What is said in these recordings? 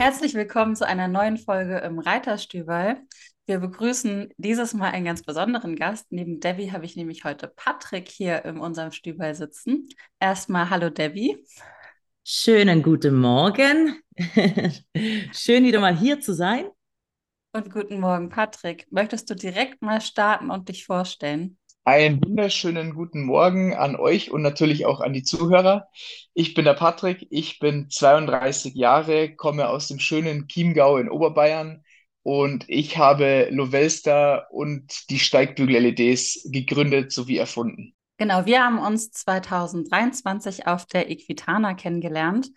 Herzlich willkommen zu einer neuen Folge im Reiterstübel. Wir begrüßen dieses Mal einen ganz besonderen Gast. Neben Debbie habe ich nämlich heute Patrick hier in unserem Stübel sitzen. Erstmal hallo Debbie. Schönen guten Morgen. Schön wieder mal hier zu sein. Und guten Morgen Patrick. Möchtest du direkt mal starten und dich vorstellen? Einen wunderschönen guten Morgen an euch und natürlich auch an die Zuhörer. Ich bin der Patrick, ich bin 32 Jahre, komme aus dem schönen Chiemgau in Oberbayern und ich habe Lovelster und die Steigbügel-LEDs gegründet sowie erfunden. Genau, wir haben uns 2023 auf der Equitana kennengelernt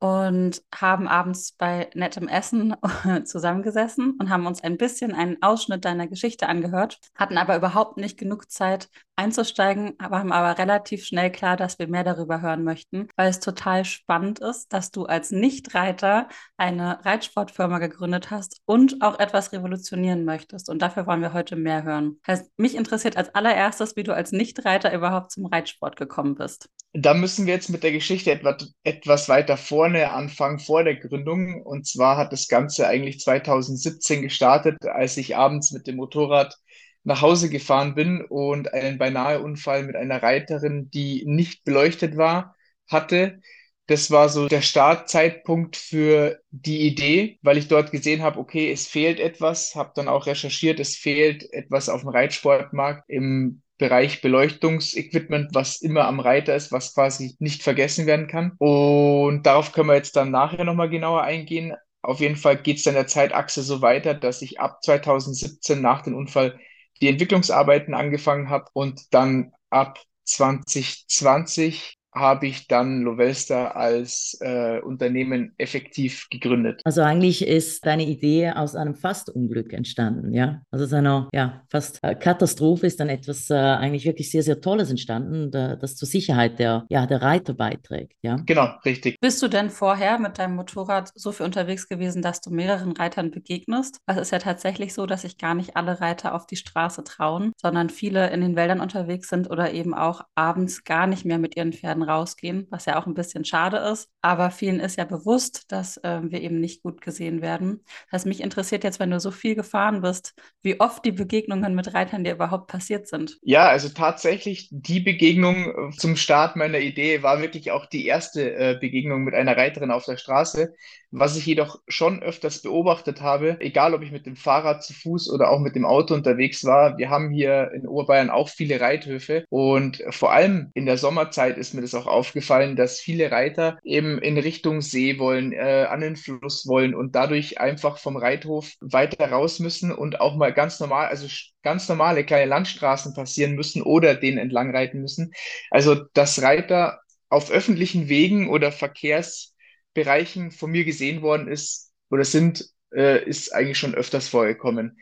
und haben abends bei nettem Essen zusammengesessen und haben uns ein bisschen einen Ausschnitt deiner Geschichte angehört, hatten aber überhaupt nicht genug Zeit einzusteigen, haben aber relativ schnell klar, dass wir mehr darüber hören möchten, weil es total spannend ist, dass du als Nichtreiter eine Reitsportfirma gegründet hast und auch etwas revolutionieren möchtest. Und dafür wollen wir heute mehr hören. Heißt, mich interessiert als allererstes, wie du als Nichtreiter überhaupt zum Reitsport gekommen bist. Da müssen wir jetzt mit der Geschichte etwas, etwas weiter vorne anfangen, vor der Gründung. Und zwar hat das Ganze eigentlich 2017 gestartet, als ich abends mit dem Motorrad nach Hause gefahren bin und einen beinahe Unfall mit einer Reiterin, die nicht beleuchtet war, hatte. Das war so der Startzeitpunkt für die Idee, weil ich dort gesehen habe, okay, es fehlt etwas, habe dann auch recherchiert, es fehlt etwas auf dem Reitsportmarkt im Bereich Beleuchtungsequipment, was immer am Reiter ist, was quasi nicht vergessen werden kann. Und darauf können wir jetzt dann nachher nochmal genauer eingehen. Auf jeden Fall geht es dann der Zeitachse so weiter, dass ich ab 2017 nach dem Unfall die Entwicklungsarbeiten angefangen habe und dann ab 2020 habe ich dann Lovelster als äh, Unternehmen effektiv gegründet. Also eigentlich ist deine Idee aus einem Fastunglück entstanden, ja? Also aus einer ja, fast äh, Katastrophe ist dann etwas äh, eigentlich wirklich sehr, sehr Tolles entstanden, da, das zur Sicherheit der, ja, der Reiter beiträgt, ja? Genau, richtig. Bist du denn vorher mit deinem Motorrad so viel unterwegs gewesen, dass du mehreren Reitern begegnest? Es ist ja tatsächlich so, dass sich gar nicht alle Reiter auf die Straße trauen, sondern viele in den Wäldern unterwegs sind oder eben auch abends gar nicht mehr mit ihren Pferden rausgehen, was ja auch ein bisschen schade ist. Aber vielen ist ja bewusst, dass äh, wir eben nicht gut gesehen werden. Das heißt, mich interessiert jetzt, wenn du so viel gefahren bist, wie oft die Begegnungen mit Reitern dir überhaupt passiert sind. Ja, also tatsächlich die Begegnung äh, zum Start meiner Idee war wirklich auch die erste äh, Begegnung mit einer Reiterin auf der Straße. Was ich jedoch schon öfters beobachtet habe, egal ob ich mit dem Fahrrad zu Fuß oder auch mit dem Auto unterwegs war, wir haben hier in Oberbayern auch viele Reithöfe und vor allem in der Sommerzeit ist mir das auch aufgefallen, dass viele Reiter eben in Richtung See wollen, äh, an den Fluss wollen und dadurch einfach vom Reithof weiter raus müssen und auch mal ganz normal, also ganz normale kleine Landstraßen passieren müssen oder den entlang reiten müssen. Also dass Reiter auf öffentlichen Wegen oder Verkehrs Bereichen von mir gesehen worden ist oder sind, äh, ist eigentlich schon öfters vorgekommen.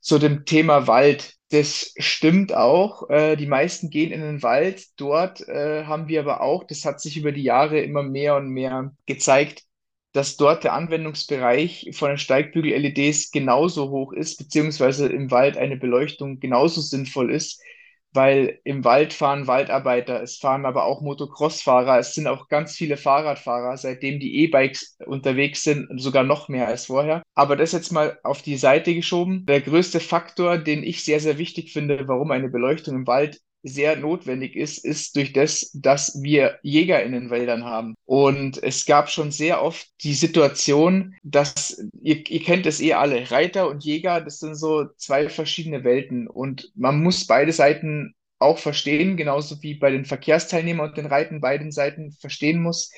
Zu dem Thema Wald. Das stimmt auch. Äh, die meisten gehen in den Wald. Dort äh, haben wir aber auch, das hat sich über die Jahre immer mehr und mehr gezeigt, dass dort der Anwendungsbereich von den Steigbügel-LEDs genauso hoch ist, beziehungsweise im Wald eine Beleuchtung genauso sinnvoll ist weil im Wald fahren Waldarbeiter, es fahren aber auch Motocross-Fahrer, es sind auch ganz viele Fahrradfahrer, seitdem die E-Bikes unterwegs sind, sogar noch mehr als vorher. Aber das jetzt mal auf die Seite geschoben. Der größte Faktor, den ich sehr, sehr wichtig finde, warum eine Beleuchtung im Wald sehr notwendig ist, ist durch das, dass wir Jäger in den Wäldern haben. Und es gab schon sehr oft die Situation, dass, ihr, ihr kennt es eh alle, Reiter und Jäger, das sind so zwei verschiedene Welten. Und man muss beide Seiten auch verstehen, genauso wie bei den Verkehrsteilnehmern und den Reiten beiden Seiten verstehen muss.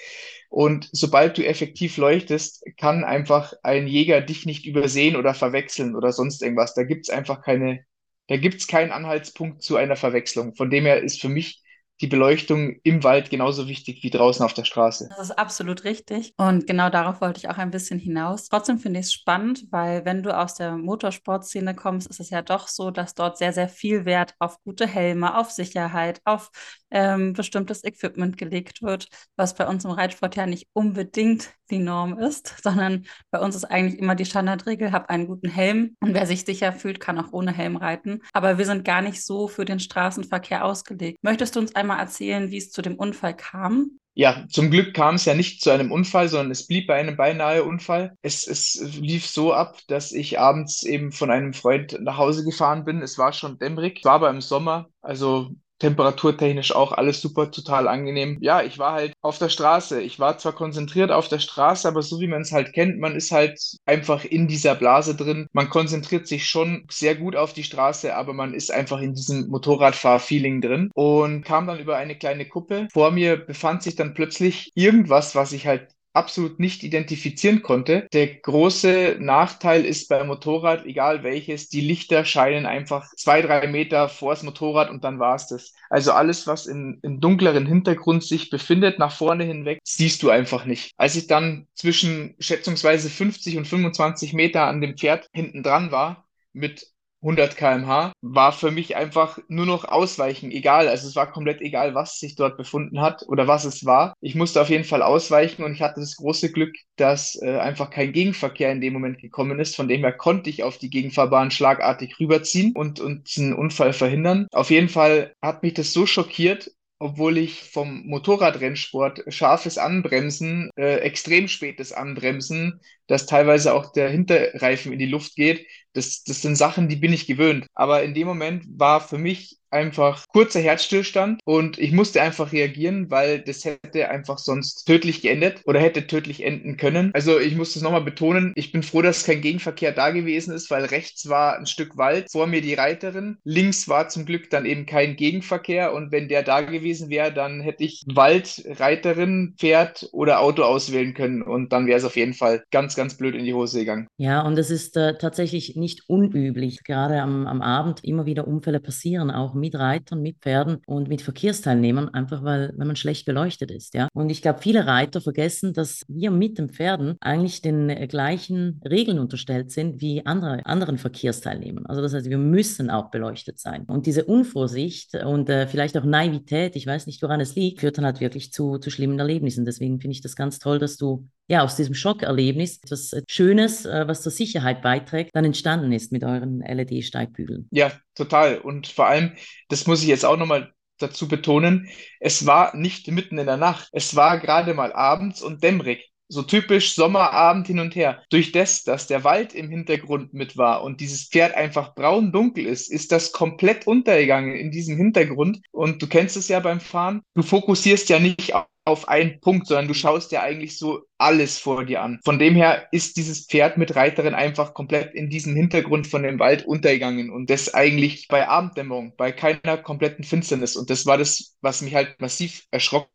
Und sobald du effektiv leuchtest, kann einfach ein Jäger dich nicht übersehen oder verwechseln oder sonst irgendwas. Da gibt's einfach keine da gibt es keinen Anhaltspunkt zu einer Verwechslung. Von dem her ist für mich die Beleuchtung im Wald genauso wichtig wie draußen auf der Straße. Das ist absolut richtig. Und genau darauf wollte ich auch ein bisschen hinaus. Trotzdem finde ich es spannend, weil wenn du aus der Motorsportszene kommst, ist es ja doch so, dass dort sehr, sehr viel Wert auf gute Helme, auf Sicherheit, auf ähm, bestimmtes Equipment gelegt wird, was bei uns im Reitsport ja nicht unbedingt die Norm ist, sondern bei uns ist eigentlich immer die Standardregel, hab einen guten Helm und wer sich sicher fühlt, kann auch ohne Helm reiten. Aber wir sind gar nicht so für den Straßenverkehr ausgelegt. Möchtest du uns einmal erzählen, wie es zu dem Unfall kam? ja, zum Glück kam es ja nicht zu einem Unfall, sondern es blieb bei einem beinahe Unfall. Es, es lief so ab, dass ich abends eben von einem Freund nach Hause gefahren bin. Es war schon dämmerig, war aber im Sommer, also temperaturtechnisch auch alles super, total angenehm. Ja, ich war halt auf der Straße. Ich war zwar konzentriert auf der Straße, aber so wie man es halt kennt, man ist halt einfach in dieser Blase drin. Man konzentriert sich schon sehr gut auf die Straße, aber man ist einfach in diesem Motorradfahr-Feeling drin und kam dann über eine kleine Kuppe. Vor mir befand sich dann plötzlich irgendwas, was ich halt absolut nicht identifizieren konnte. Der große Nachteil ist beim Motorrad, egal welches, die Lichter scheinen einfach zwei, drei Meter vor das Motorrad und dann war es das. Also alles, was in, im dunkleren Hintergrund sich befindet, nach vorne hinweg, siehst du einfach nicht. Als ich dann zwischen schätzungsweise 50 und 25 Meter an dem Pferd hinten dran war, mit 100 km/h, war für mich einfach nur noch ausweichen, egal. Also es war komplett egal, was sich dort befunden hat oder was es war. Ich musste auf jeden Fall ausweichen und ich hatte das große Glück, dass äh, einfach kein Gegenverkehr in dem Moment gekommen ist. Von dem her konnte ich auf die Gegenfahrbahn schlagartig rüberziehen und, und einen Unfall verhindern. Auf jeden Fall hat mich das so schockiert, obwohl ich vom Motorradrennsport scharfes Anbremsen, äh, extrem spätes Anbremsen, dass teilweise auch der Hinterreifen in die Luft geht, das, das sind Sachen, die bin ich gewöhnt. Aber in dem Moment war für mich einfach kurzer Herzstillstand und ich musste einfach reagieren, weil das hätte einfach sonst tödlich geendet oder hätte tödlich enden können. Also ich muss das nochmal betonen, ich bin froh, dass kein Gegenverkehr da gewesen ist, weil rechts war ein Stück Wald, vor mir die Reiterin, links war zum Glück dann eben kein Gegenverkehr und wenn der da gewesen wäre, dann hätte ich Wald, Reiterin, Pferd oder Auto auswählen können und dann wäre es auf jeden Fall ganz, ganz blöd in die Hose gegangen. Ja, und es ist äh, tatsächlich nicht unüblich, gerade am, am Abend immer wieder Unfälle passieren, auch mit Reitern, mit Pferden und mit Verkehrsteilnehmern, einfach weil, weil man schlecht beleuchtet ist. Ja? Und ich glaube, viele Reiter vergessen, dass wir mit den Pferden eigentlich den äh, gleichen Regeln unterstellt sind wie andere, anderen Verkehrsteilnehmern. Also das heißt, wir müssen auch beleuchtet sein. Und diese Unvorsicht und äh, vielleicht auch Naivität, ich weiß nicht, woran es liegt, führt dann halt wirklich zu, zu schlimmen Erlebnissen. Deswegen finde ich das ganz toll, dass du ja aus diesem Schockerlebnis etwas äh, Schönes, äh, was zur Sicherheit beiträgt, dann entstanden ist mit euren LED-Steigbügeln. Ja, total. Und vor allem, das muss ich jetzt auch nochmal dazu betonen, es war nicht mitten in der Nacht. Es war gerade mal abends und dämmerig. So typisch Sommerabend hin und her. Durch das, dass der Wald im Hintergrund mit war und dieses Pferd einfach braun dunkel ist, ist das komplett untergegangen in diesem Hintergrund. Und du kennst es ja beim Fahren. Du fokussierst ja nicht auf einen Punkt, sondern du schaust dir eigentlich so alles vor dir an. Von dem her ist dieses Pferd mit Reiterin einfach komplett in diesem Hintergrund von dem Wald untergegangen und das eigentlich bei Abenddämmerung, bei keiner kompletten Finsternis. Und das war das, was mich halt massiv erschrocken,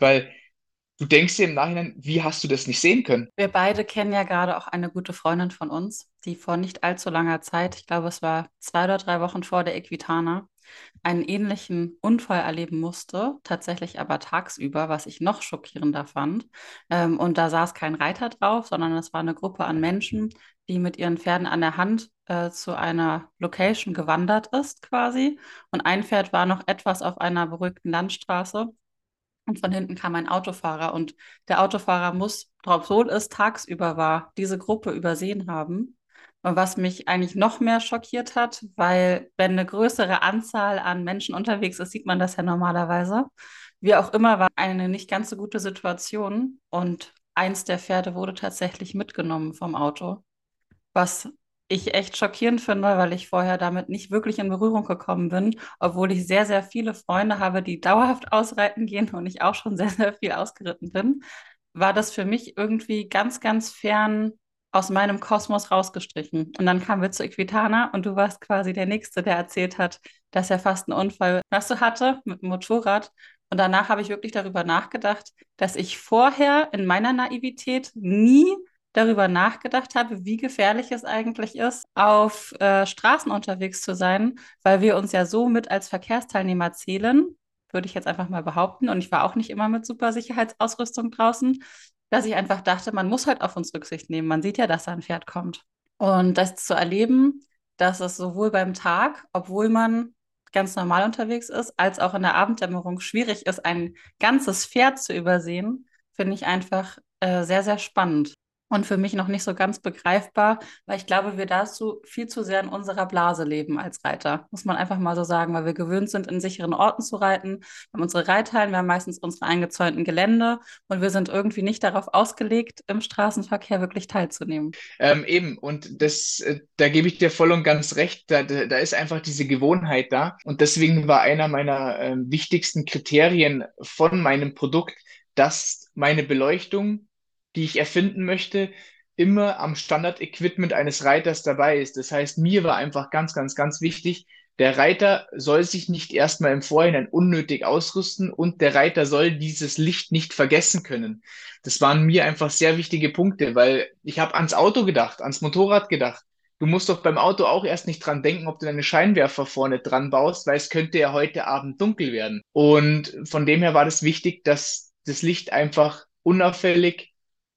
weil du denkst dir im Nachhinein, wie hast du das nicht sehen können? Wir beide kennen ja gerade auch eine gute Freundin von uns, die vor nicht allzu langer Zeit, ich glaube, es war zwei oder drei Wochen vor der Equitana, einen ähnlichen Unfall erleben musste, tatsächlich aber tagsüber, was ich noch schockierender fand. Ähm, und da saß kein Reiter drauf, sondern es war eine Gruppe an Menschen, die mit ihren Pferden an der Hand äh, zu einer Location gewandert ist quasi. Und ein Pferd war noch etwas auf einer beruhigten Landstraße. Und von hinten kam ein Autofahrer und der Autofahrer muss, obwohl es tagsüber war, diese Gruppe übersehen haben was mich eigentlich noch mehr schockiert hat, weil wenn eine größere Anzahl an Menschen unterwegs ist, sieht man das ja normalerweise. Wie auch immer war eine nicht ganz so gute Situation und eins der Pferde wurde tatsächlich mitgenommen vom Auto, was ich echt schockierend finde, weil ich vorher damit nicht wirklich in Berührung gekommen bin, obwohl ich sehr, sehr viele Freunde habe, die dauerhaft ausreiten gehen und ich auch schon sehr, sehr viel ausgeritten bin, war das für mich irgendwie ganz, ganz fern aus meinem Kosmos rausgestrichen. Und dann kamen wir zu Equitana und du warst quasi der Nächste, der erzählt hat, dass er fast einen Unfall was du hatte mit dem Motorrad. Und danach habe ich wirklich darüber nachgedacht, dass ich vorher in meiner Naivität nie darüber nachgedacht habe, wie gefährlich es eigentlich ist, auf äh, Straßen unterwegs zu sein, weil wir uns ja so mit als Verkehrsteilnehmer zählen, würde ich jetzt einfach mal behaupten. Und ich war auch nicht immer mit super Sicherheitsausrüstung draußen dass ich einfach dachte, man muss halt auf uns Rücksicht nehmen. Man sieht ja, dass da ein Pferd kommt. Und das zu erleben, dass es sowohl beim Tag, obwohl man ganz normal unterwegs ist, als auch in der Abenddämmerung schwierig ist, ein ganzes Pferd zu übersehen, finde ich einfach äh, sehr, sehr spannend. Und für mich noch nicht so ganz begreifbar, weil ich glaube, wir dazu viel zu sehr in unserer Blase leben als Reiter. Muss man einfach mal so sagen, weil wir gewöhnt sind, in sicheren Orten zu reiten. Wir haben unsere Reithallen, wir haben meistens unsere eingezäunten Gelände und wir sind irgendwie nicht darauf ausgelegt, im Straßenverkehr wirklich teilzunehmen. Ähm, eben, und das, äh, da gebe ich dir voll und ganz recht. Da, da, ist einfach diese Gewohnheit da. Und deswegen war einer meiner äh, wichtigsten Kriterien von meinem Produkt, dass meine Beleuchtung die ich erfinden möchte, immer am Standard-Equipment eines Reiters dabei ist. Das heißt, mir war einfach ganz, ganz, ganz wichtig, der Reiter soll sich nicht erstmal im Vorhinein unnötig ausrüsten und der Reiter soll dieses Licht nicht vergessen können. Das waren mir einfach sehr wichtige Punkte, weil ich habe ans Auto gedacht, ans Motorrad gedacht. Du musst doch beim Auto auch erst nicht dran denken, ob du deine Scheinwerfer vorne dran baust, weil es könnte ja heute Abend dunkel werden. Und von dem her war das wichtig, dass das Licht einfach unauffällig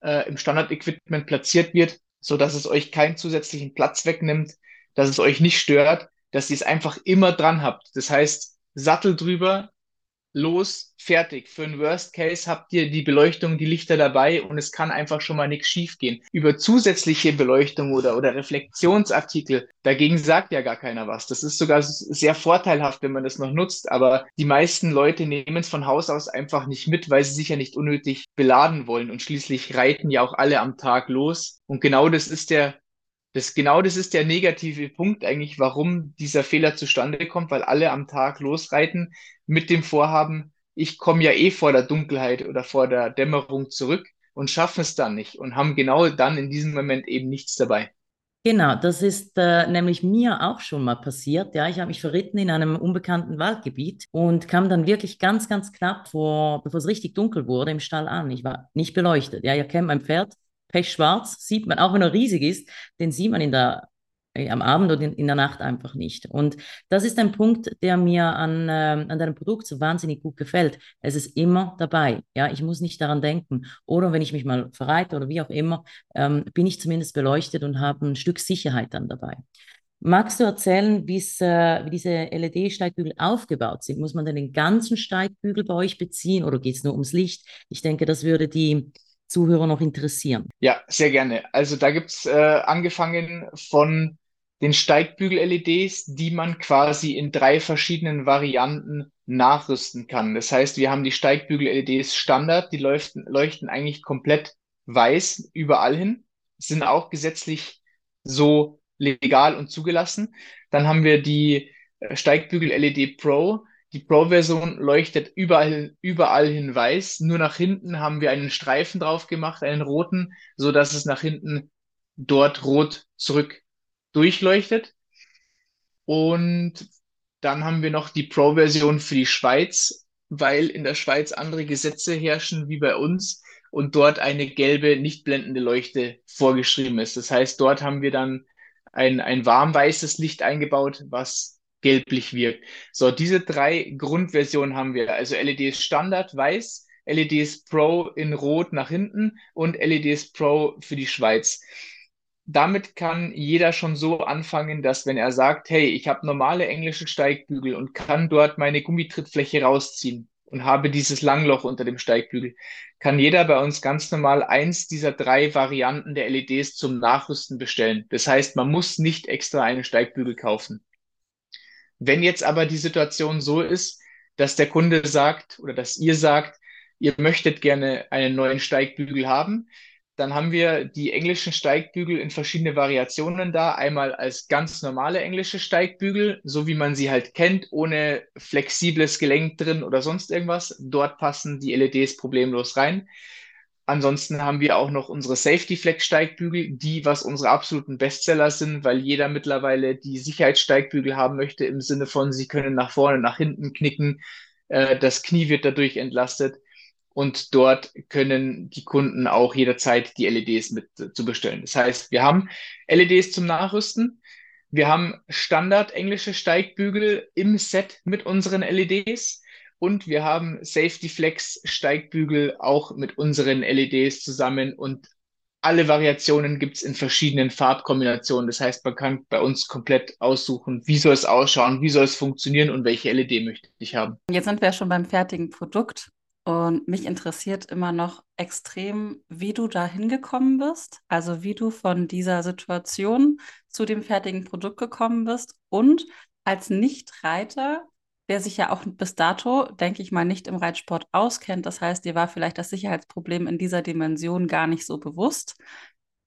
äh, im Standard-Equipment platziert wird, so dass es euch keinen zusätzlichen Platz wegnimmt, dass es euch nicht stört, dass ihr es einfach immer dran habt. Das heißt, Sattel drüber, los, fertig. Für einen Worst Case habt ihr die Beleuchtung, die Lichter dabei und es kann einfach schon mal nichts schiefgehen. Über zusätzliche Beleuchtung oder, oder Reflexionsartikel, dagegen sagt ja gar keiner was. Das ist sogar sehr vorteilhaft, wenn man das noch nutzt, aber die meisten Leute nehmen es von Haus aus einfach nicht mit, weil sie sich ja nicht unnötig beladen wollen und schließlich reiten ja auch alle am Tag los. Und genau das ist der das, genau das ist der negative Punkt eigentlich, warum dieser Fehler zustande kommt, weil alle am Tag losreiten mit dem Vorhaben, ich komme ja eh vor der Dunkelheit oder vor der Dämmerung zurück und schaffen es dann nicht und haben genau dann in diesem Moment eben nichts dabei. Genau, das ist äh, nämlich mir auch schon mal passiert. Ja, ich habe mich verritten in einem unbekannten Waldgebiet und kam dann wirklich ganz, ganz knapp vor, bevor es richtig dunkel wurde, im Stall an. Ich war nicht beleuchtet. Ja, ihr kennt mein Pferd, pechschwarz, sieht man, auch wenn er riesig ist, den sieht man in der, äh, am Abend oder in, in, der Nacht einfach nicht. Und das ist ein Punkt, der mir an, äh, an deinem Produkt so wahnsinnig gut gefällt. Es ist immer dabei. Ja, ich muss nicht daran denken. Oder wenn ich mich mal verreite oder wie auch immer, ähm, bin ich zumindest beleuchtet und habe ein Stück Sicherheit dann dabei. Magst du erzählen, äh, wie diese LED-Steigbügel aufgebaut sind? Muss man denn den ganzen Steigbügel bei euch beziehen oder geht es nur ums Licht? Ich denke, das würde die Zuhörer noch interessieren? Ja, sehr gerne. Also da gibt's äh, angefangen von den Steigbügel-LEDs, die man quasi in drei verschiedenen Varianten nachrüsten kann. Das heißt, wir haben die Steigbügel-LEDs Standard, die leuchten, leuchten eigentlich komplett weiß überall hin, sind auch gesetzlich so legal und zugelassen. Dann haben wir die äh, Steigbügel-LED Pro, die Pro-Version leuchtet überall, überall hin weiß. Nur nach hinten haben wir einen Streifen drauf gemacht, einen roten, so dass es nach hinten dort rot zurück durchleuchtet. Und dann haben wir noch die Pro-Version für die Schweiz, weil in der Schweiz andere Gesetze herrschen wie bei uns und dort eine gelbe, nicht blendende Leuchte vorgeschrieben ist. Das heißt, dort haben wir dann ein, ein warmweißes Licht eingebaut, was gelblich wirkt. So, diese drei Grundversionen haben wir. Also LEDs Standard weiß, LEDs Pro in Rot nach hinten und LEDs Pro für die Schweiz. Damit kann jeder schon so anfangen, dass wenn er sagt, hey, ich habe normale englische Steigbügel und kann dort meine Gummitrittfläche rausziehen und habe dieses Langloch unter dem Steigbügel, kann jeder bei uns ganz normal eins dieser drei Varianten der LEDs zum Nachrüsten bestellen. Das heißt, man muss nicht extra einen Steigbügel kaufen. Wenn jetzt aber die Situation so ist, dass der Kunde sagt oder dass ihr sagt, ihr möchtet gerne einen neuen Steigbügel haben, dann haben wir die englischen Steigbügel in verschiedene Variationen da. Einmal als ganz normale englische Steigbügel, so wie man sie halt kennt, ohne flexibles Gelenk drin oder sonst irgendwas. Dort passen die LEDs problemlos rein. Ansonsten haben wir auch noch unsere Safety Flex Steigbügel, die was unsere absoluten Bestseller sind, weil jeder mittlerweile die Sicherheitssteigbügel haben möchte im Sinne von, sie können nach vorne, nach hinten knicken, äh, das Knie wird dadurch entlastet und dort können die Kunden auch jederzeit die LEDs mit äh, zu bestellen. Das heißt, wir haben LEDs zum Nachrüsten, wir haben Standard englische Steigbügel im Set mit unseren LEDs und wir haben Safety Flex Steigbügel auch mit unseren LEDs zusammen und alle Variationen gibt es in verschiedenen Farbkombinationen. Das heißt, man kann bei uns komplett aussuchen, wie soll es ausschauen, wie soll es funktionieren und welche LED möchte ich haben. Jetzt sind wir schon beim fertigen Produkt. Und mich interessiert immer noch extrem, wie du da hingekommen bist, also wie du von dieser Situation zu dem fertigen Produkt gekommen bist und als Nichtreiter, der sich ja auch bis dato, denke ich mal, nicht im Reitsport auskennt. Das heißt, dir war vielleicht das Sicherheitsproblem in dieser Dimension gar nicht so bewusst,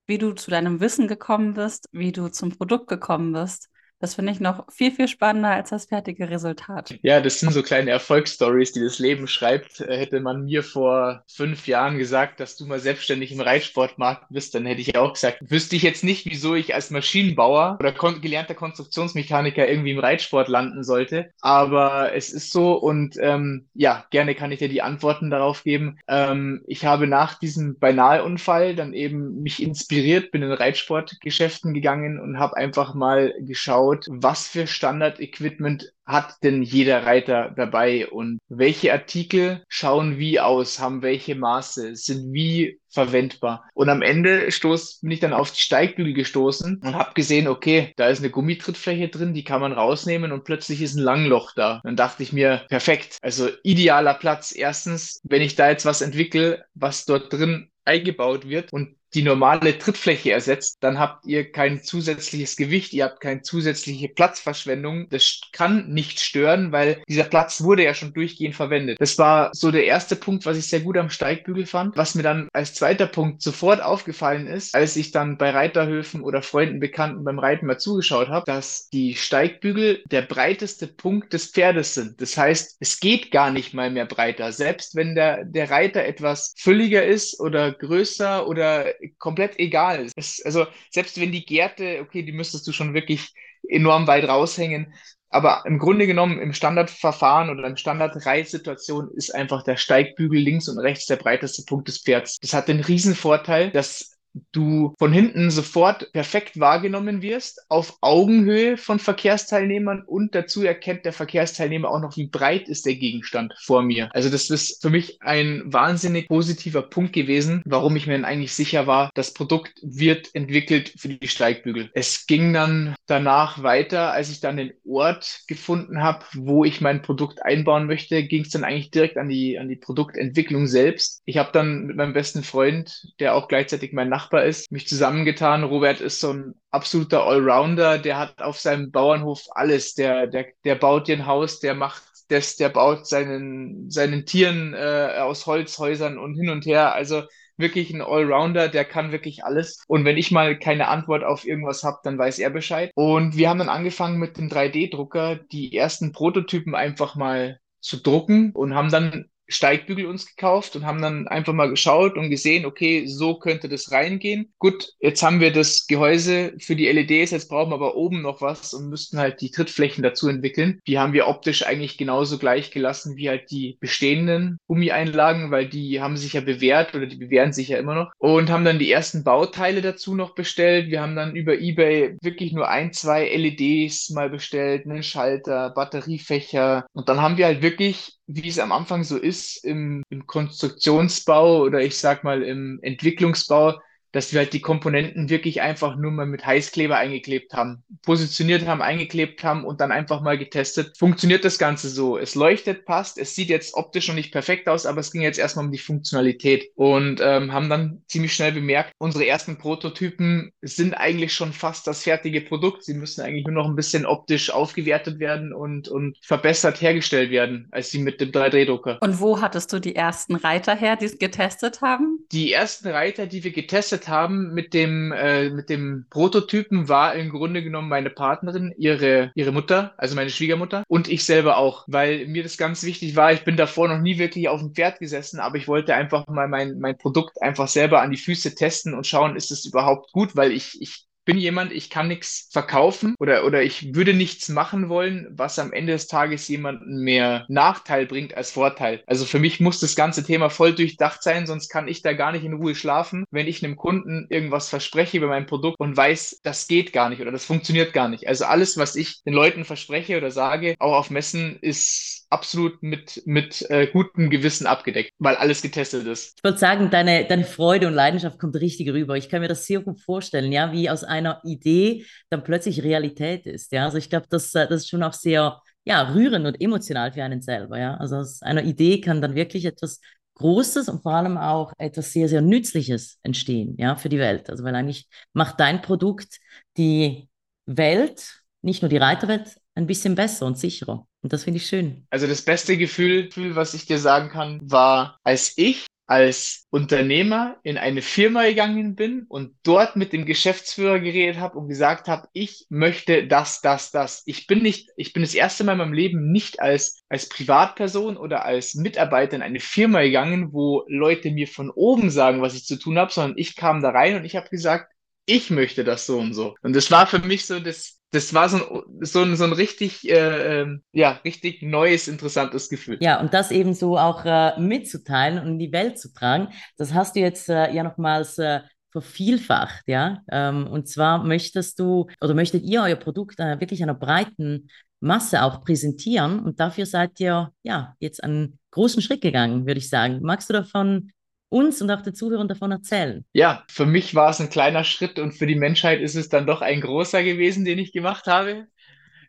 wie du zu deinem Wissen gekommen bist, wie du zum Produkt gekommen bist. Das finde ich noch viel, viel spannender als das fertige Resultat. Ja, das sind so kleine Erfolgsstories, die das Leben schreibt. Äh, hätte man mir vor fünf Jahren gesagt, dass du mal selbstständig im Reitsportmarkt bist, dann hätte ich auch gesagt, wüsste ich jetzt nicht, wieso ich als Maschinenbauer oder kon gelernter Konstruktionsmechaniker irgendwie im Reitsport landen sollte. Aber es ist so und ähm, ja, gerne kann ich dir die Antworten darauf geben. Ähm, ich habe nach diesem Beinaheunfall dann eben mich inspiriert, bin in Reitsportgeschäften gegangen und habe einfach mal geschaut, geschaut, was für Standard-Equipment hat denn jeder Reiter dabei und welche Artikel schauen wie aus, haben welche Maße, sind wie verwendbar. Und am Ende stoß, bin ich dann auf die Steigbügel gestoßen und habe gesehen, okay, da ist eine Gummitrittfläche drin, die kann man rausnehmen und plötzlich ist ein Langloch da. Dann dachte ich mir, perfekt, also idealer Platz. Erstens, wenn ich da jetzt was entwickle, was dort drin eingebaut wird und die normale Trittfläche ersetzt, dann habt ihr kein zusätzliches Gewicht, ihr habt keine zusätzliche Platzverschwendung. Das kann nicht stören, weil dieser Platz wurde ja schon durchgehend verwendet. Das war so der erste Punkt, was ich sehr gut am Steigbügel fand. Was mir dann als zweiter Punkt sofort aufgefallen ist, als ich dann bei Reiterhöfen oder Freunden, Bekannten beim Reiten mal zugeschaut habe, dass die Steigbügel der breiteste Punkt des Pferdes sind. Das heißt, es geht gar nicht mal mehr breiter. Selbst wenn der, der Reiter etwas fülliger ist oder größer oder komplett egal. Es, also selbst wenn die Gärte, okay, die müsstest du schon wirklich enorm weit raushängen. Aber im Grunde genommen im Standardverfahren oder in Standardreitsituation ist einfach der Steigbügel links und rechts der breiteste Punkt des Pferds. Das hat den Riesenvorteil, dass du von hinten sofort perfekt wahrgenommen wirst, auf Augenhöhe von Verkehrsteilnehmern und dazu erkennt der Verkehrsteilnehmer auch noch, wie breit ist der Gegenstand vor mir. Also das ist für mich ein wahnsinnig positiver Punkt gewesen, warum ich mir dann eigentlich sicher war, das Produkt wird entwickelt für die Steigbügel. Es ging dann danach weiter, als ich dann den Ort gefunden habe, wo ich mein Produkt einbauen möchte, ging es dann eigentlich direkt an die, an die Produktentwicklung selbst. Ich habe dann mit meinem besten Freund, der auch gleichzeitig mein Nachbar Nachbar ist, mich zusammengetan. Robert ist so ein absoluter Allrounder, der hat auf seinem Bauernhof alles. Der, der, der baut dir ein Haus, der macht das, der baut seinen, seinen Tieren äh, aus Holzhäusern und hin und her. Also wirklich ein Allrounder, der kann wirklich alles. Und wenn ich mal keine Antwort auf irgendwas habe, dann weiß er Bescheid. Und wir haben dann angefangen mit dem 3D-Drucker die ersten Prototypen einfach mal zu drucken und haben dann Steigbügel uns gekauft und haben dann einfach mal geschaut und gesehen, okay, so könnte das reingehen. Gut, jetzt haben wir das Gehäuse für die LEDs, jetzt brauchen wir aber oben noch was und müssten halt die Trittflächen dazu entwickeln. Die haben wir optisch eigentlich genauso gleich gelassen wie halt die bestehenden Gummieinlagen, weil die haben sich ja bewährt oder die bewähren sich ja immer noch und haben dann die ersten Bauteile dazu noch bestellt. Wir haben dann über eBay wirklich nur ein, zwei LEDs mal bestellt, einen Schalter, Batteriefächer und dann haben wir halt wirklich wie es am Anfang so ist im, im Konstruktionsbau oder ich sag mal im Entwicklungsbau, dass wir halt die Komponenten wirklich einfach nur mal mit Heißkleber eingeklebt haben, positioniert haben, eingeklebt haben und dann einfach mal getestet. Funktioniert das Ganze so? Es leuchtet, passt, es sieht jetzt optisch noch nicht perfekt aus, aber es ging jetzt erstmal um die Funktionalität und ähm, haben dann ziemlich schnell bemerkt, unsere ersten Prototypen sind eigentlich schon fast das fertige Produkt. Sie müssen eigentlich nur noch ein bisschen optisch aufgewertet werden und, und verbessert hergestellt werden, als sie mit dem 3D-Drucker. Und wo hattest du die ersten Reiter her, die es getestet haben? Die ersten Reiter, die wir getestet getestet haben mit dem, äh, mit dem Prototypen, war im Grunde genommen meine Partnerin, ihre, ihre Mutter, also meine Schwiegermutter und ich selber auch, weil mir das ganz wichtig war. Ich bin davor noch nie wirklich auf dem Pferd gesessen, aber ich wollte einfach mal mein, mein Produkt einfach selber an die Füße testen und schauen, ist es überhaupt gut, weil ich, ich bin jemand, ich kann nichts verkaufen oder, oder ich würde nichts machen wollen, was am Ende des Tages jemanden mehr Nachteil bringt als Vorteil. Also für mich muss das ganze Thema voll durchdacht sein, sonst kann ich da gar nicht in Ruhe schlafen, wenn ich einem Kunden irgendwas verspreche über mein Produkt und weiß, das geht gar nicht oder das funktioniert gar nicht. Also alles, was ich den Leuten verspreche oder sage, auch auf Messen, ist absolut mit, mit äh, gutem Gewissen abgedeckt, weil alles getestet ist. Ich wollte sagen, deine, deine Freude und Leidenschaft kommt richtig rüber. Ich kann mir das sehr gut vorstellen, ja, wie aus einer Idee dann plötzlich Realität ist. Ja, also ich glaube, das, äh, das ist schon auch sehr ja, rührend und emotional für einen selber. Ja, also aus einer Idee kann dann wirklich etwas Großes und vor allem auch etwas sehr, sehr Nützliches entstehen, ja, für die Welt. Also, weil eigentlich macht dein Produkt die Welt, nicht nur die Reiterwelt, ein bisschen besser und sicherer. Und das finde ich schön. Also das beste Gefühl, was ich dir sagen kann, war, als ich als Unternehmer in eine Firma gegangen bin und dort mit dem Geschäftsführer geredet habe und gesagt habe, ich möchte das, das, das. Ich bin nicht, ich bin das erste Mal in meinem Leben nicht als, als Privatperson oder als Mitarbeiter in eine Firma gegangen, wo Leute mir von oben sagen, was ich zu tun habe, sondern ich kam da rein und ich habe gesagt, ich möchte das so und so. Und das war für mich so das, das war so ein, so ein, so ein richtig, äh, ähm, ja, richtig neues, interessantes Gefühl. Ja, und das eben so auch äh, mitzuteilen und in die Welt zu tragen, das hast du jetzt äh, ja nochmals äh, vervielfacht, ja. Ähm, und zwar möchtest du oder möchtet ihr euer Produkt äh, wirklich einer breiten Masse auch präsentieren und dafür seid ihr ja jetzt einen großen Schritt gegangen, würde ich sagen. Magst du davon uns und auch den Zuhörern davon erzählen? Ja, für mich war es ein kleiner Schritt und für die Menschheit ist es dann doch ein großer gewesen, den ich gemacht habe.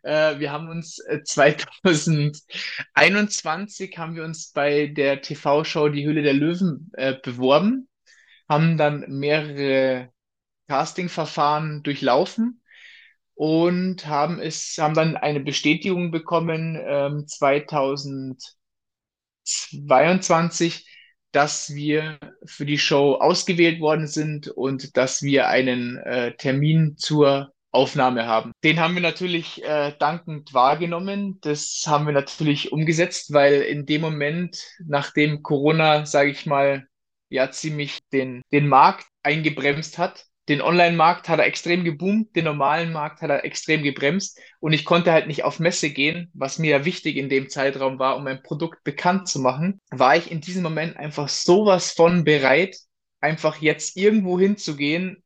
Äh, wir haben uns 2021 äh, haben wir uns bei der TV-Show Die Höhle der Löwen äh, beworben, haben dann mehrere Casting-Verfahren durchlaufen und haben es, haben dann eine Bestätigung bekommen ähm, 2022 dass wir für die Show ausgewählt worden sind und dass wir einen äh, Termin zur Aufnahme haben. Den haben wir natürlich äh, dankend wahrgenommen. Das haben wir natürlich umgesetzt, weil in dem Moment, nachdem Corona, sage ich mal, ja ziemlich den, den Markt eingebremst hat, den Online-Markt hat er extrem geboomt, den normalen Markt hat er extrem gebremst und ich konnte halt nicht auf Messe gehen, was mir ja wichtig in dem Zeitraum war, um mein Produkt bekannt zu machen, war ich in diesem Moment einfach sowas von bereit, einfach jetzt irgendwo hinzugehen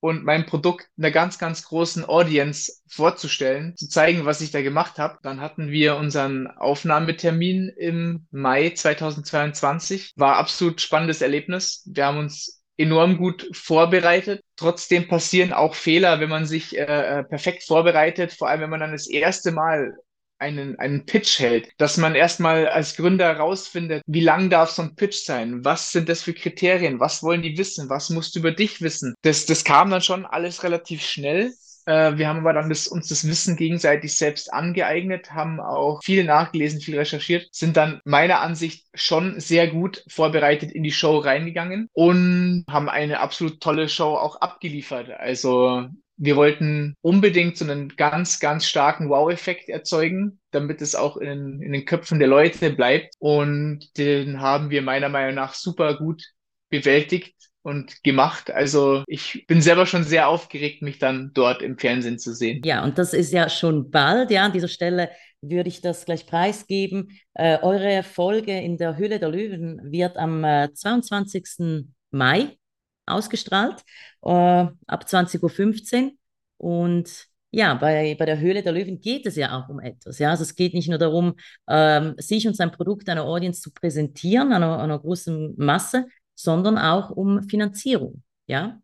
und mein Produkt einer ganz, ganz großen Audience vorzustellen, zu zeigen, was ich da gemacht habe. Dann hatten wir unseren Aufnahmetermin im Mai 2022. War absolut spannendes Erlebnis. Wir haben uns enorm gut vorbereitet. Trotzdem passieren auch Fehler, wenn man sich äh, äh, perfekt vorbereitet, vor allem wenn man dann das erste Mal einen, einen Pitch hält, dass man erstmal als Gründer herausfindet, wie lang darf so ein Pitch sein? Was sind das für Kriterien? Was wollen die wissen? Was musst du über dich wissen? Das, das kam dann schon alles relativ schnell. Äh, wir haben aber dann das, uns das Wissen gegenseitig selbst angeeignet, haben auch viel nachgelesen, viel recherchiert, sind dann meiner Ansicht schon sehr gut vorbereitet in die Show reingegangen und haben eine absolut tolle Show auch abgeliefert. Also wir wollten unbedingt so einen ganz, ganz starken Wow-Effekt erzeugen, damit es auch in, in den Köpfen der Leute bleibt. Und den haben wir meiner Meinung nach super gut bewältigt und gemacht. Also ich bin selber schon sehr aufgeregt, mich dann dort im Fernsehen zu sehen. Ja, und das ist ja schon bald. Ja, an dieser Stelle würde ich das gleich preisgeben. Äh, eure Folge in der Höhle der Löwen wird am äh, 22. Mai ausgestrahlt, äh, ab 20.15 Uhr. Und ja, bei, bei der Höhle der Löwen geht es ja auch um etwas. Ja? Also es geht nicht nur darum, ähm, sich und sein Produkt einer Audience zu präsentieren, einer, einer großen Masse, sondern auch um Finanzierung. Ja,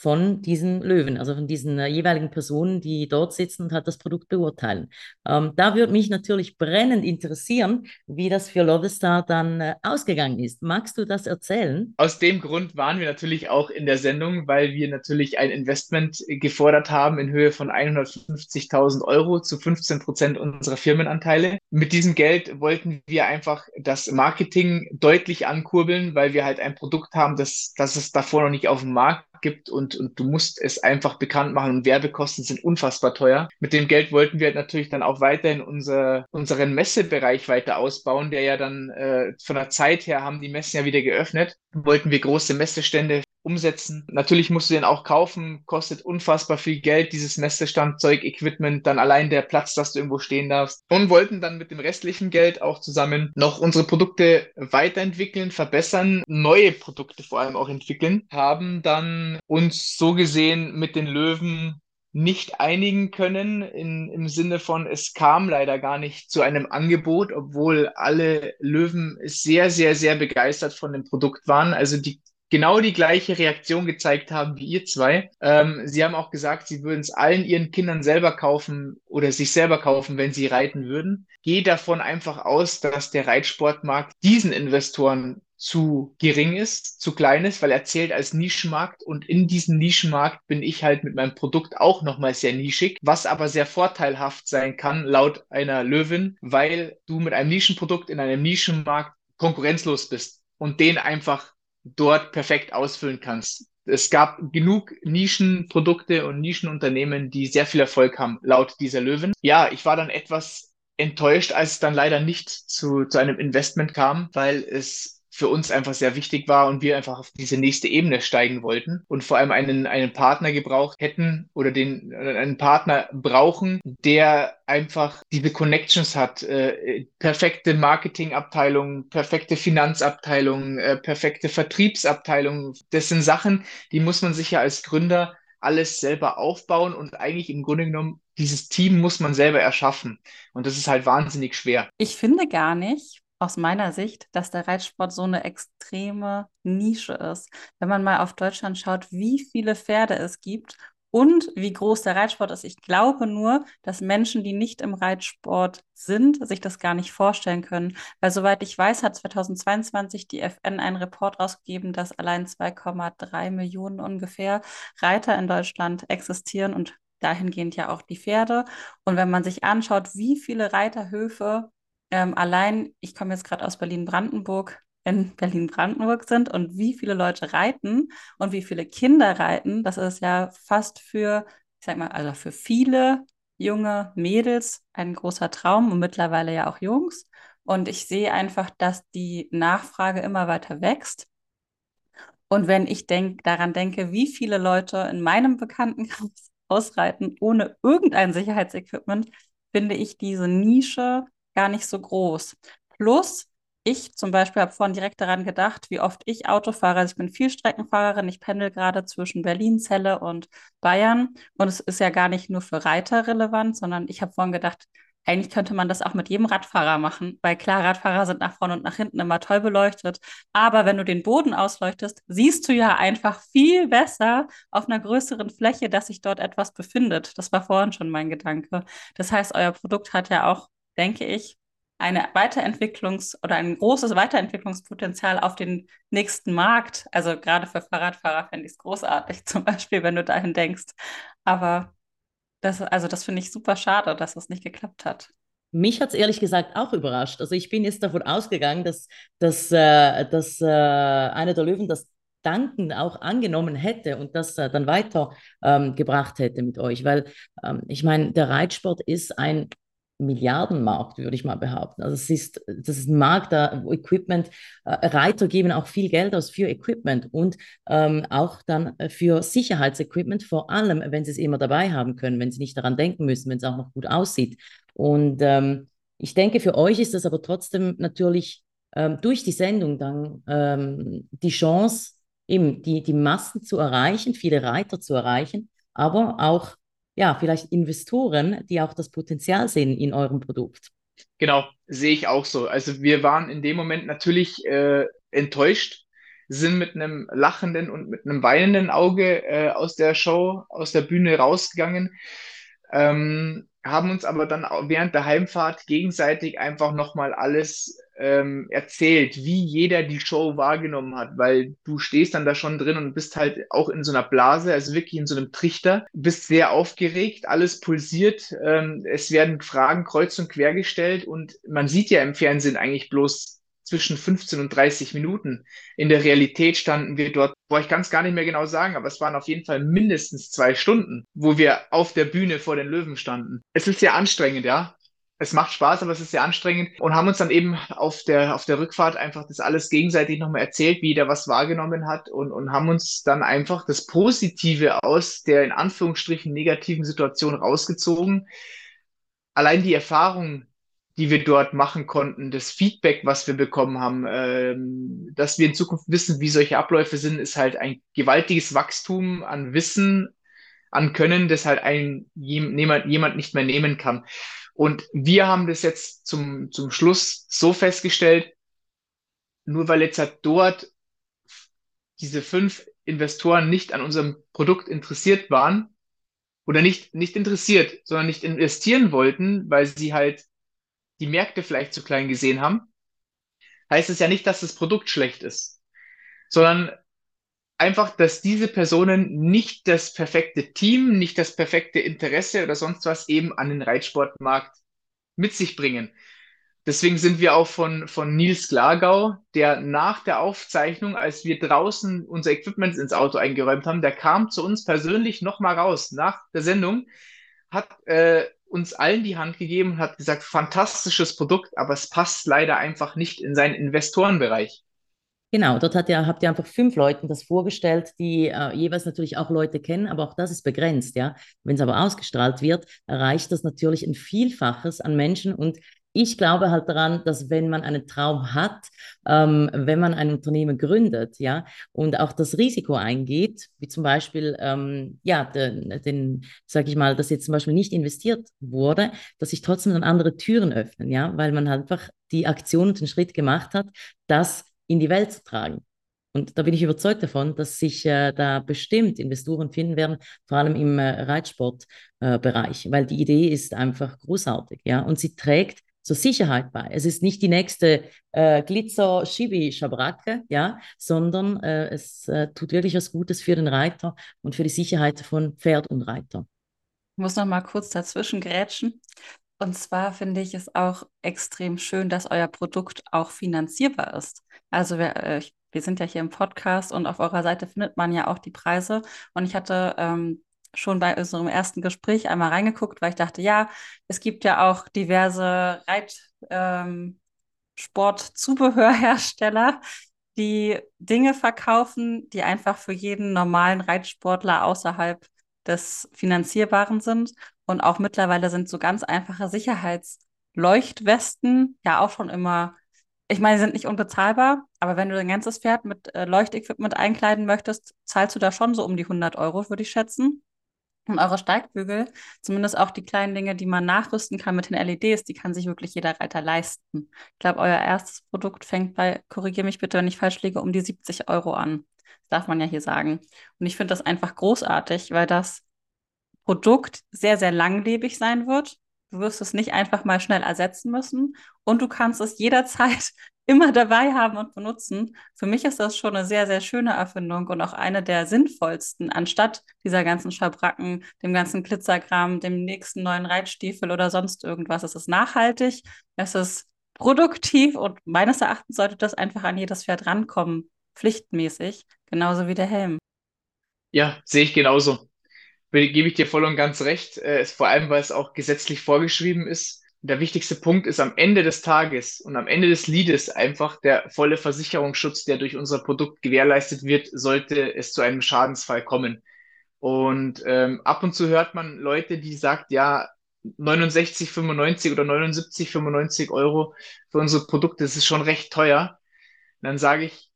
von diesen Löwen, also von diesen äh, jeweiligen Personen, die dort sitzen und halt das Produkt beurteilen. Ähm, da würde mich natürlich brennend interessieren, wie das für Lovestar dann äh, ausgegangen ist. Magst du das erzählen? Aus dem Grund waren wir natürlich auch in der Sendung, weil wir natürlich ein Investment gefordert haben in Höhe von 150.000 Euro zu 15 Prozent unserer Firmenanteile. Mit diesem Geld wollten wir einfach das Marketing deutlich ankurbeln, weil wir halt ein Produkt haben, das, das es davor noch nicht auf dem Markt gibt und, und du musst es einfach bekannt machen und Werbekosten sind unfassbar teuer. Mit dem Geld wollten wir natürlich dann auch weiterhin unser, unseren Messebereich weiter ausbauen, der ja dann äh, von der Zeit her haben die Messen ja wieder geöffnet. Wollten wir große Messestände umsetzen. Natürlich musst du den auch kaufen, kostet unfassbar viel Geld, dieses Messestandzeug, Equipment, dann allein der Platz, dass du irgendwo stehen darfst. Und wollten dann mit dem restlichen Geld auch zusammen noch unsere Produkte weiterentwickeln, verbessern, neue Produkte vor allem auch entwickeln, haben dann uns so gesehen mit den Löwen nicht einigen können in, im Sinne von, es kam leider gar nicht zu einem Angebot, obwohl alle Löwen sehr, sehr, sehr begeistert von dem Produkt waren. Also die genau die gleiche Reaktion gezeigt haben wie ihr zwei. Ähm, sie haben auch gesagt, sie würden es allen ihren Kindern selber kaufen oder sich selber kaufen, wenn sie reiten würden. Gehe davon einfach aus, dass der Reitsportmarkt diesen Investoren zu gering ist, zu klein ist, weil er zählt als Nischenmarkt und in diesem Nischenmarkt bin ich halt mit meinem Produkt auch nochmal sehr nischig, was aber sehr vorteilhaft sein kann, laut einer Löwin, weil du mit einem Nischenprodukt in einem Nischenmarkt konkurrenzlos bist und den einfach dort perfekt ausfüllen kannst. Es gab genug Nischenprodukte und Nischenunternehmen, die sehr viel Erfolg haben, laut dieser Löwin. Ja, ich war dann etwas enttäuscht, als es dann leider nicht zu, zu einem Investment kam, weil es für uns einfach sehr wichtig war und wir einfach auf diese nächste Ebene steigen wollten und vor allem einen, einen Partner gebraucht hätten oder den einen Partner brauchen, der einfach diese Connections hat, äh, perfekte Marketingabteilung, perfekte Finanzabteilung, äh, perfekte Vertriebsabteilung. Das sind Sachen, die muss man sich ja als Gründer alles selber aufbauen und eigentlich im Grunde genommen dieses Team muss man selber erschaffen. Und das ist halt wahnsinnig schwer. Ich finde gar nicht, aus meiner Sicht, dass der Reitsport so eine extreme Nische ist. Wenn man mal auf Deutschland schaut, wie viele Pferde es gibt und wie groß der Reitsport ist. Ich glaube nur, dass Menschen, die nicht im Reitsport sind, sich das gar nicht vorstellen können. Weil soweit ich weiß, hat 2022 die FN einen Report rausgegeben, dass allein 2,3 Millionen ungefähr Reiter in Deutschland existieren und dahingehend ja auch die Pferde. Und wenn man sich anschaut, wie viele Reiterhöfe ähm, allein, ich komme jetzt gerade aus Berlin-Brandenburg, in Berlin-Brandenburg sind und wie viele Leute reiten und wie viele Kinder reiten, das ist ja fast für, ich sag mal, also für viele junge Mädels ein großer Traum und mittlerweile ja auch Jungs. Und ich sehe einfach, dass die Nachfrage immer weiter wächst. Und wenn ich denk, daran denke, wie viele Leute in meinem Bekanntenkreis ausreiten ohne irgendein Sicherheitsequipment, finde ich diese Nische gar nicht so groß. Plus, ich zum Beispiel habe vorhin direkt daran gedacht, wie oft ich Auto fahre. Also ich bin Vielstreckenfahrerin, ich pendel gerade zwischen Berlin, Celle und Bayern. Und es ist ja gar nicht nur für Reiter relevant, sondern ich habe vorhin gedacht, eigentlich könnte man das auch mit jedem Radfahrer machen, weil klar, Radfahrer sind nach vorne und nach hinten immer toll beleuchtet. Aber wenn du den Boden ausleuchtest, siehst du ja einfach viel besser auf einer größeren Fläche, dass sich dort etwas befindet. Das war vorhin schon mein Gedanke. Das heißt, euer Produkt hat ja auch denke ich, eine Weiterentwicklungs- oder ein großes Weiterentwicklungspotenzial auf den nächsten Markt. Also gerade für Fahrradfahrer fände ich es großartig, zum Beispiel, wenn du dahin denkst. Aber das, also das finde ich super schade, dass es nicht geklappt hat. Mich hat es ehrlich gesagt auch überrascht. Also ich bin jetzt davon ausgegangen, dass, dass, äh, dass äh, einer der Löwen das Danken auch angenommen hätte und das äh, dann weitergebracht ähm, hätte mit euch. Weil ähm, ich meine, der Reitsport ist ein Milliardenmarkt, würde ich mal behaupten. Also es ist, das ist ein Markt, da Equipment, äh, Reiter geben auch viel Geld aus für Equipment und ähm, auch dann für Sicherheitsequipment, vor allem, wenn sie es immer dabei haben können, wenn sie nicht daran denken müssen, wenn es auch noch gut aussieht. Und ähm, ich denke, für euch ist das aber trotzdem natürlich ähm, durch die Sendung dann ähm, die Chance, eben die, die Massen zu erreichen, viele Reiter zu erreichen, aber auch ja, vielleicht Investoren, die auch das Potenzial sehen in eurem Produkt. Genau, sehe ich auch so. Also wir waren in dem Moment natürlich äh, enttäuscht, sind mit einem lachenden und mit einem weinenden Auge äh, aus der Show, aus der Bühne rausgegangen. Ähm, haben uns aber dann während der Heimfahrt gegenseitig einfach nochmal alles ähm, erzählt, wie jeder die Show wahrgenommen hat, weil du stehst dann da schon drin und bist halt auch in so einer Blase, also wirklich in so einem Trichter, bist sehr aufgeregt, alles pulsiert, ähm, es werden Fragen kreuz und quer gestellt und man sieht ja im Fernsehen eigentlich bloß zwischen 15 und 30 Minuten. In der Realität standen wir dort, boah, ich kann es gar nicht mehr genau sagen, aber es waren auf jeden Fall mindestens zwei Stunden, wo wir auf der Bühne vor den Löwen standen. Es ist sehr anstrengend, ja. Es macht Spaß, aber es ist sehr anstrengend und haben uns dann eben auf der, auf der Rückfahrt einfach das alles gegenseitig nochmal erzählt, wie jeder was wahrgenommen hat und, und haben uns dann einfach das Positive aus der in Anführungsstrichen negativen Situation rausgezogen. Allein die Erfahrung, die wir dort machen konnten, das Feedback, was wir bekommen haben, ähm, dass wir in Zukunft wissen, wie solche Abläufe sind, ist halt ein gewaltiges Wachstum an Wissen, an Können, das halt ein jemand, jemand nicht mehr nehmen kann. Und wir haben das jetzt zum, zum Schluss so festgestellt, nur weil jetzt halt dort diese fünf Investoren nicht an unserem Produkt interessiert waren oder nicht, nicht interessiert, sondern nicht investieren wollten, weil sie halt die Märkte vielleicht zu klein gesehen haben, heißt es ja nicht, dass das Produkt schlecht ist, sondern einfach, dass diese Personen nicht das perfekte Team, nicht das perfekte Interesse oder sonst was eben an den Reitsportmarkt mit sich bringen. Deswegen sind wir auch von, von Nils Glagau, der nach der Aufzeichnung, als wir draußen unser Equipment ins Auto eingeräumt haben, der kam zu uns persönlich nochmal raus nach der Sendung, hat äh, uns allen die Hand gegeben und hat gesagt, fantastisches Produkt, aber es passt leider einfach nicht in seinen Investorenbereich. Genau, dort hat ihr, habt ihr einfach fünf Leuten das vorgestellt, die äh, jeweils natürlich auch Leute kennen, aber auch das ist begrenzt, ja. Wenn es aber ausgestrahlt wird, erreicht das natürlich ein Vielfaches an Menschen und ich glaube halt daran, dass wenn man einen Traum hat, ähm, wenn man ein Unternehmen gründet, ja, und auch das Risiko eingeht, wie zum Beispiel, ähm, ja, den, den sage ich mal, dass jetzt zum Beispiel nicht investiert wurde, dass sich trotzdem dann andere Türen öffnen, ja, weil man halt einfach die Aktion und den Schritt gemacht hat, das in die Welt zu tragen. Und da bin ich überzeugt davon, dass sich äh, da bestimmt Investoren finden werden, vor allem im äh, Reitsportbereich, äh, weil die Idee ist einfach großartig, ja, und sie trägt zur Sicherheit bei. Es ist nicht die nächste äh, Glitzer-Schibi-Schabracke, ja, sondern äh, es äh, tut wirklich was Gutes für den Reiter und für die Sicherheit von Pferd und Reiter. Ich muss noch mal kurz dazwischen grätschen. Und zwar finde ich es auch extrem schön, dass euer Produkt auch finanzierbar ist. Also wir, äh, wir sind ja hier im Podcast und auf eurer Seite findet man ja auch die Preise. Und ich hatte ähm, schon bei unserem ersten Gespräch einmal reingeguckt, weil ich dachte, ja, es gibt ja auch diverse Reitsportzubehörhersteller, ähm, die Dinge verkaufen, die einfach für jeden normalen Reitsportler außerhalb des Finanzierbaren sind. Und auch mittlerweile sind so ganz einfache Sicherheitsleuchtwesten ja auch schon immer, ich meine, sie sind nicht unbezahlbar, aber wenn du dein ganzes Pferd mit äh, Leuchtequipment einkleiden möchtest, zahlst du da schon so um die 100 Euro, würde ich schätzen. Und eure Steigbügel, zumindest auch die kleinen Dinge, die man nachrüsten kann mit den LEDs, die kann sich wirklich jeder Reiter leisten. Ich glaube, euer erstes Produkt fängt bei, korrigiere mich bitte, wenn ich falsch liege, um die 70 Euro an. Das darf man ja hier sagen. Und ich finde das einfach großartig, weil das Produkt sehr, sehr langlebig sein wird. Du wirst es nicht einfach mal schnell ersetzen müssen und du kannst es jederzeit immer dabei haben und benutzen. Für mich ist das schon eine sehr, sehr schöne Erfindung und auch eine der sinnvollsten, anstatt dieser ganzen Schabracken, dem ganzen Glitzerkram, dem nächsten neuen Reitstiefel oder sonst irgendwas. Es ist nachhaltig, es ist produktiv und meines Erachtens sollte das einfach an jedes Pferd rankommen, pflichtmäßig, genauso wie der Helm. Ja, sehe ich genauso. Gebe ich dir voll und ganz recht, äh, vor allem weil es auch gesetzlich vorgeschrieben ist der wichtigste Punkt ist am Ende des Tages und am Ende des Liedes einfach der volle Versicherungsschutz, der durch unser Produkt gewährleistet wird, sollte es zu einem Schadensfall kommen. Und ähm, ab und zu hört man Leute, die sagt, ja, 69,95 oder 79,95 Euro für unsere Produkte, das ist schon recht teuer. Und dann sage ich,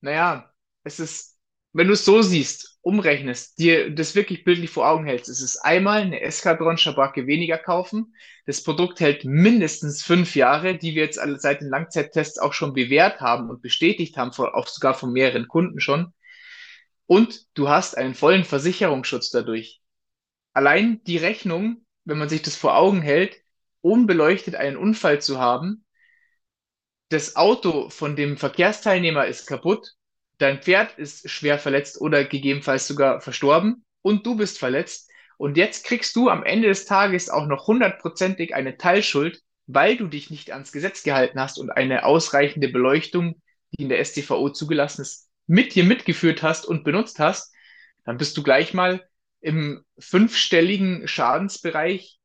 naja, es ist, wenn du es so siehst, umrechnest, dir das wirklich bildlich vor Augen hältst, ist es einmal eine Eskadron-Schabracke weniger kaufen. Das Produkt hält mindestens fünf Jahre, die wir jetzt alle seit den Langzeittests auch schon bewährt haben und bestätigt haben, auch sogar von mehreren Kunden schon. Und du hast einen vollen Versicherungsschutz dadurch. Allein die Rechnung, wenn man sich das vor Augen hält, unbeleuchtet einen Unfall zu haben, das Auto von dem Verkehrsteilnehmer ist kaputt dein Pferd ist schwer verletzt oder gegebenenfalls sogar verstorben und du bist verletzt. Und jetzt kriegst du am Ende des Tages auch noch hundertprozentig eine Teilschuld, weil du dich nicht ans Gesetz gehalten hast und eine ausreichende Beleuchtung, die in der STVO zugelassen ist, mit dir mitgeführt hast und benutzt hast, dann bist du gleich mal im fünfstelligen Schadensbereich,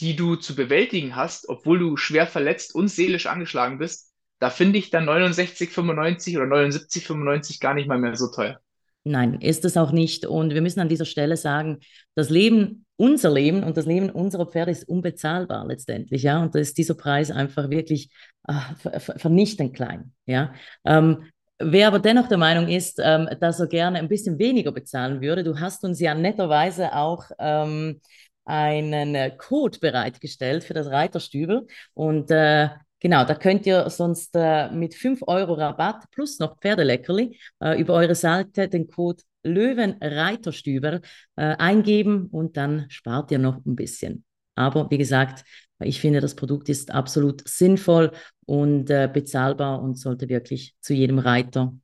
die du zu bewältigen hast, obwohl du schwer verletzt und seelisch angeschlagen bist. Da finde ich dann 69,95 oder 79,95 gar nicht mal mehr so teuer. Nein, ist es auch nicht. Und wir müssen an dieser Stelle sagen, das Leben, unser Leben und das Leben unserer Pferde ist unbezahlbar letztendlich, ja. Und da ist dieser Preis einfach wirklich ach, vernichtend klein, ja. Ähm, Wer aber dennoch der Meinung ist, ähm, dass er gerne ein bisschen weniger bezahlen würde, du hast uns ja netterweise auch ähm, einen Code bereitgestellt für das Reiterstübel und äh, Genau, da könnt ihr sonst äh, mit 5 Euro Rabatt plus noch Pferdeleckerli äh, über eure Seite den Code Löwenreiterstüber äh, eingeben und dann spart ihr noch ein bisschen. Aber wie gesagt, ich finde, das Produkt ist absolut sinnvoll und äh, bezahlbar und sollte wirklich zu jedem Reiter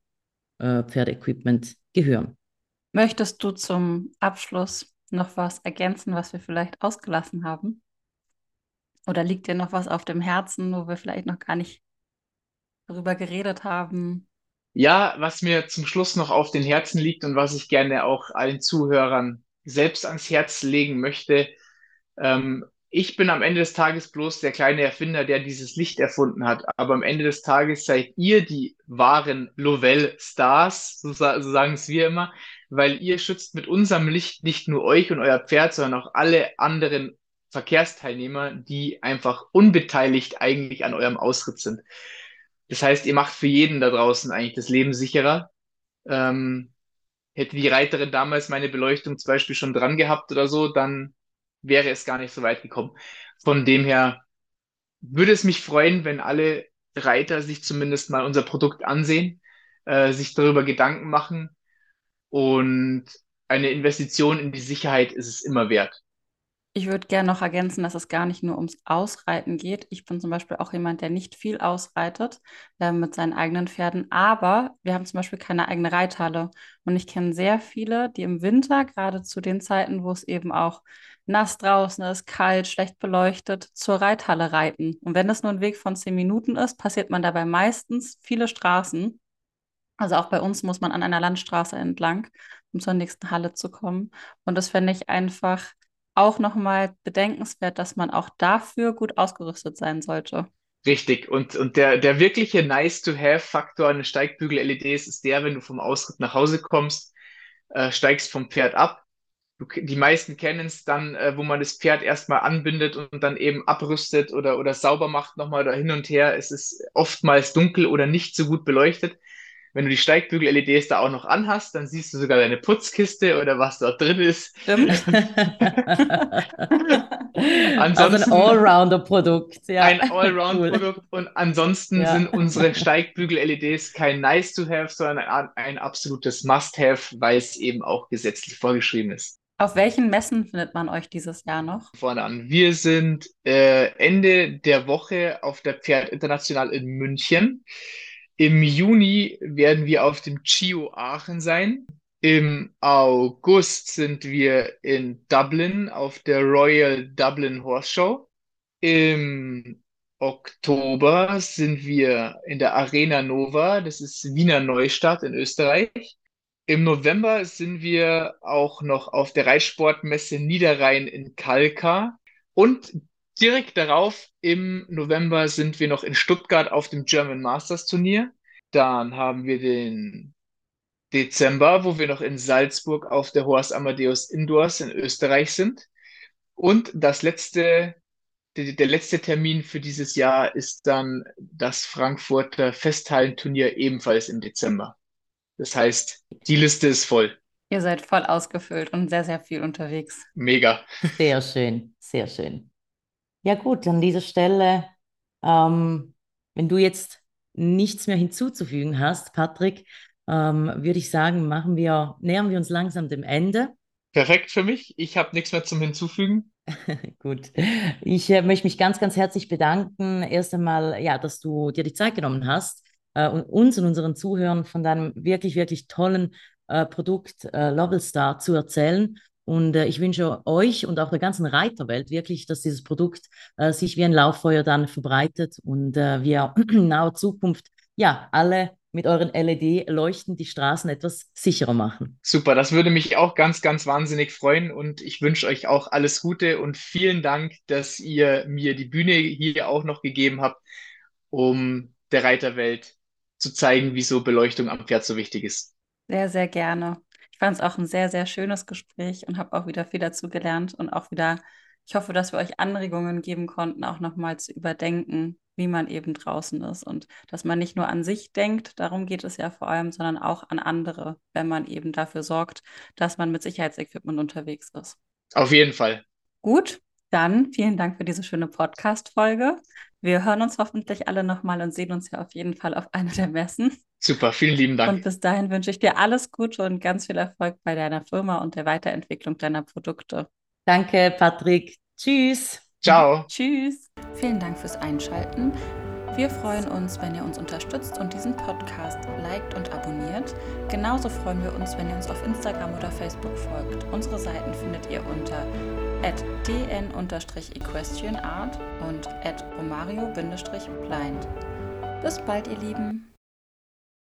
äh, Pferdeequipment gehören. Möchtest du zum Abschluss noch was ergänzen, was wir vielleicht ausgelassen haben? Oder liegt dir noch was auf dem Herzen, wo wir vielleicht noch gar nicht darüber geredet haben? Ja, was mir zum Schluss noch auf den Herzen liegt und was ich gerne auch allen Zuhörern selbst ans Herz legen möchte. Ähm, ich bin am Ende des Tages bloß der kleine Erfinder, der dieses Licht erfunden hat. Aber am Ende des Tages seid ihr die wahren Lovell-Stars, so, so sagen es wir immer, weil ihr schützt mit unserem Licht nicht nur euch und euer Pferd, sondern auch alle anderen Verkehrsteilnehmer, die einfach unbeteiligt eigentlich an eurem Ausritt sind. Das heißt, ihr macht für jeden da draußen eigentlich das Leben sicherer. Ähm, hätte die Reiterin damals meine Beleuchtung zum Beispiel schon dran gehabt oder so, dann wäre es gar nicht so weit gekommen. Von dem her würde es mich freuen, wenn alle Reiter sich zumindest mal unser Produkt ansehen, äh, sich darüber Gedanken machen und eine Investition in die Sicherheit ist es immer wert. Ich würde gerne noch ergänzen, dass es gar nicht nur ums Ausreiten geht. Ich bin zum Beispiel auch jemand, der nicht viel ausreitet äh, mit seinen eigenen Pferden, aber wir haben zum Beispiel keine eigene Reithalle. Und ich kenne sehr viele, die im Winter, gerade zu den Zeiten, wo es eben auch nass draußen ist, kalt, schlecht beleuchtet, zur Reithalle reiten. Und wenn es nur ein Weg von zehn Minuten ist, passiert man dabei meistens viele Straßen. Also auch bei uns muss man an einer Landstraße entlang, um zur nächsten Halle zu kommen. Und das fände ich einfach auch nochmal bedenkenswert, dass man auch dafür gut ausgerüstet sein sollte. Richtig. Und, und der, der wirkliche Nice-to-have-Faktor an den Steigbügel-LEDs ist der, wenn du vom Ausritt nach Hause kommst, äh, steigst vom Pferd ab. Du, die meisten kennen es dann, äh, wo man das Pferd erstmal anbindet und dann eben abrüstet oder, oder sauber macht nochmal oder hin und her. Es ist oftmals dunkel oder nicht so gut beleuchtet. Wenn du die Steigbügel-LEDs da auch noch anhast, dann siehst du sogar deine Putzkiste oder was dort drin ist. Stimmt. also ein Allrounder-Produkt. Ja. Ein Allround-Produkt. Und ansonsten ja. sind unsere Steigbügel-LEDs kein Nice-to-Have, sondern ein, ein absolutes Must-Have, weil es eben auch gesetzlich vorgeschrieben ist. Auf welchen Messen findet man euch dieses Jahr noch? Vorne an. Wir sind äh, Ende der Woche auf der Pferd International in München. Im Juni werden wir auf dem CHIO Aachen sein. Im August sind wir in Dublin auf der Royal Dublin Horse Show. Im Oktober sind wir in der Arena Nova, das ist Wiener Neustadt in Österreich. Im November sind wir auch noch auf der Reitsportmesse Niederrhein in Kalka. Und Direkt darauf im November sind wir noch in Stuttgart auf dem German Masters Turnier. Dann haben wir den Dezember, wo wir noch in Salzburg auf der Horst Amadeus Indoors in Österreich sind. Und das letzte, der, der letzte Termin für dieses Jahr ist dann das Frankfurter Festhallenturnier ebenfalls im Dezember. Das heißt, die Liste ist voll. Ihr seid voll ausgefüllt und sehr, sehr viel unterwegs. Mega. Sehr schön, sehr schön. Ja gut, an dieser Stelle, ähm, wenn du jetzt nichts mehr hinzuzufügen hast, Patrick, ähm, würde ich sagen, machen wir, nähern wir uns langsam dem Ende. Perfekt für mich. Ich habe nichts mehr zum Hinzufügen. Gut. Ich äh, möchte mich ganz, ganz herzlich bedanken. Erst einmal, ja, dass du dir die Zeit genommen hast äh, und uns und unseren Zuhörern von deinem wirklich, wirklich tollen äh, Produkt äh, Star zu erzählen und äh, ich wünsche euch und auch der ganzen Reiterwelt wirklich, dass dieses Produkt äh, sich wie ein Lauffeuer dann verbreitet und äh, wir in naher Zukunft ja alle mit euren LED-Leuchten die Straßen etwas sicherer machen. Super, das würde mich auch ganz, ganz wahnsinnig freuen und ich wünsche euch auch alles Gute und vielen Dank, dass ihr mir die Bühne hier auch noch gegeben habt, um der Reiterwelt zu zeigen, wieso Beleuchtung am Pferd so wichtig ist. Sehr, sehr gerne fand es auch ein sehr, sehr schönes Gespräch und habe auch wieder viel dazu gelernt und auch wieder, ich hoffe, dass wir euch Anregungen geben konnten, auch nochmal zu überdenken, wie man eben draußen ist und dass man nicht nur an sich denkt, darum geht es ja vor allem, sondern auch an andere, wenn man eben dafür sorgt, dass man mit Sicherheitsequipment unterwegs ist. Auf jeden Fall. Gut, Dann vielen Dank für diese schöne Podcast-Folge. Wir hören uns hoffentlich alle nochmal und sehen uns ja auf jeden Fall auf einer der Messen. Super, vielen lieben Dank. Und bis dahin wünsche ich dir alles Gute und ganz viel Erfolg bei deiner Firma und der Weiterentwicklung deiner Produkte. Danke, Patrick. Tschüss. Ciao. Tschüss. Vielen Dank fürs Einschalten. Wir freuen uns, wenn ihr uns unterstützt und diesen Podcast liked und abonniert. Genauso freuen wir uns, wenn ihr uns auf Instagram oder Facebook folgt. Unsere Seiten findet ihr unter dn-equestrianart und romario-blind. Bis bald, ihr Lieben.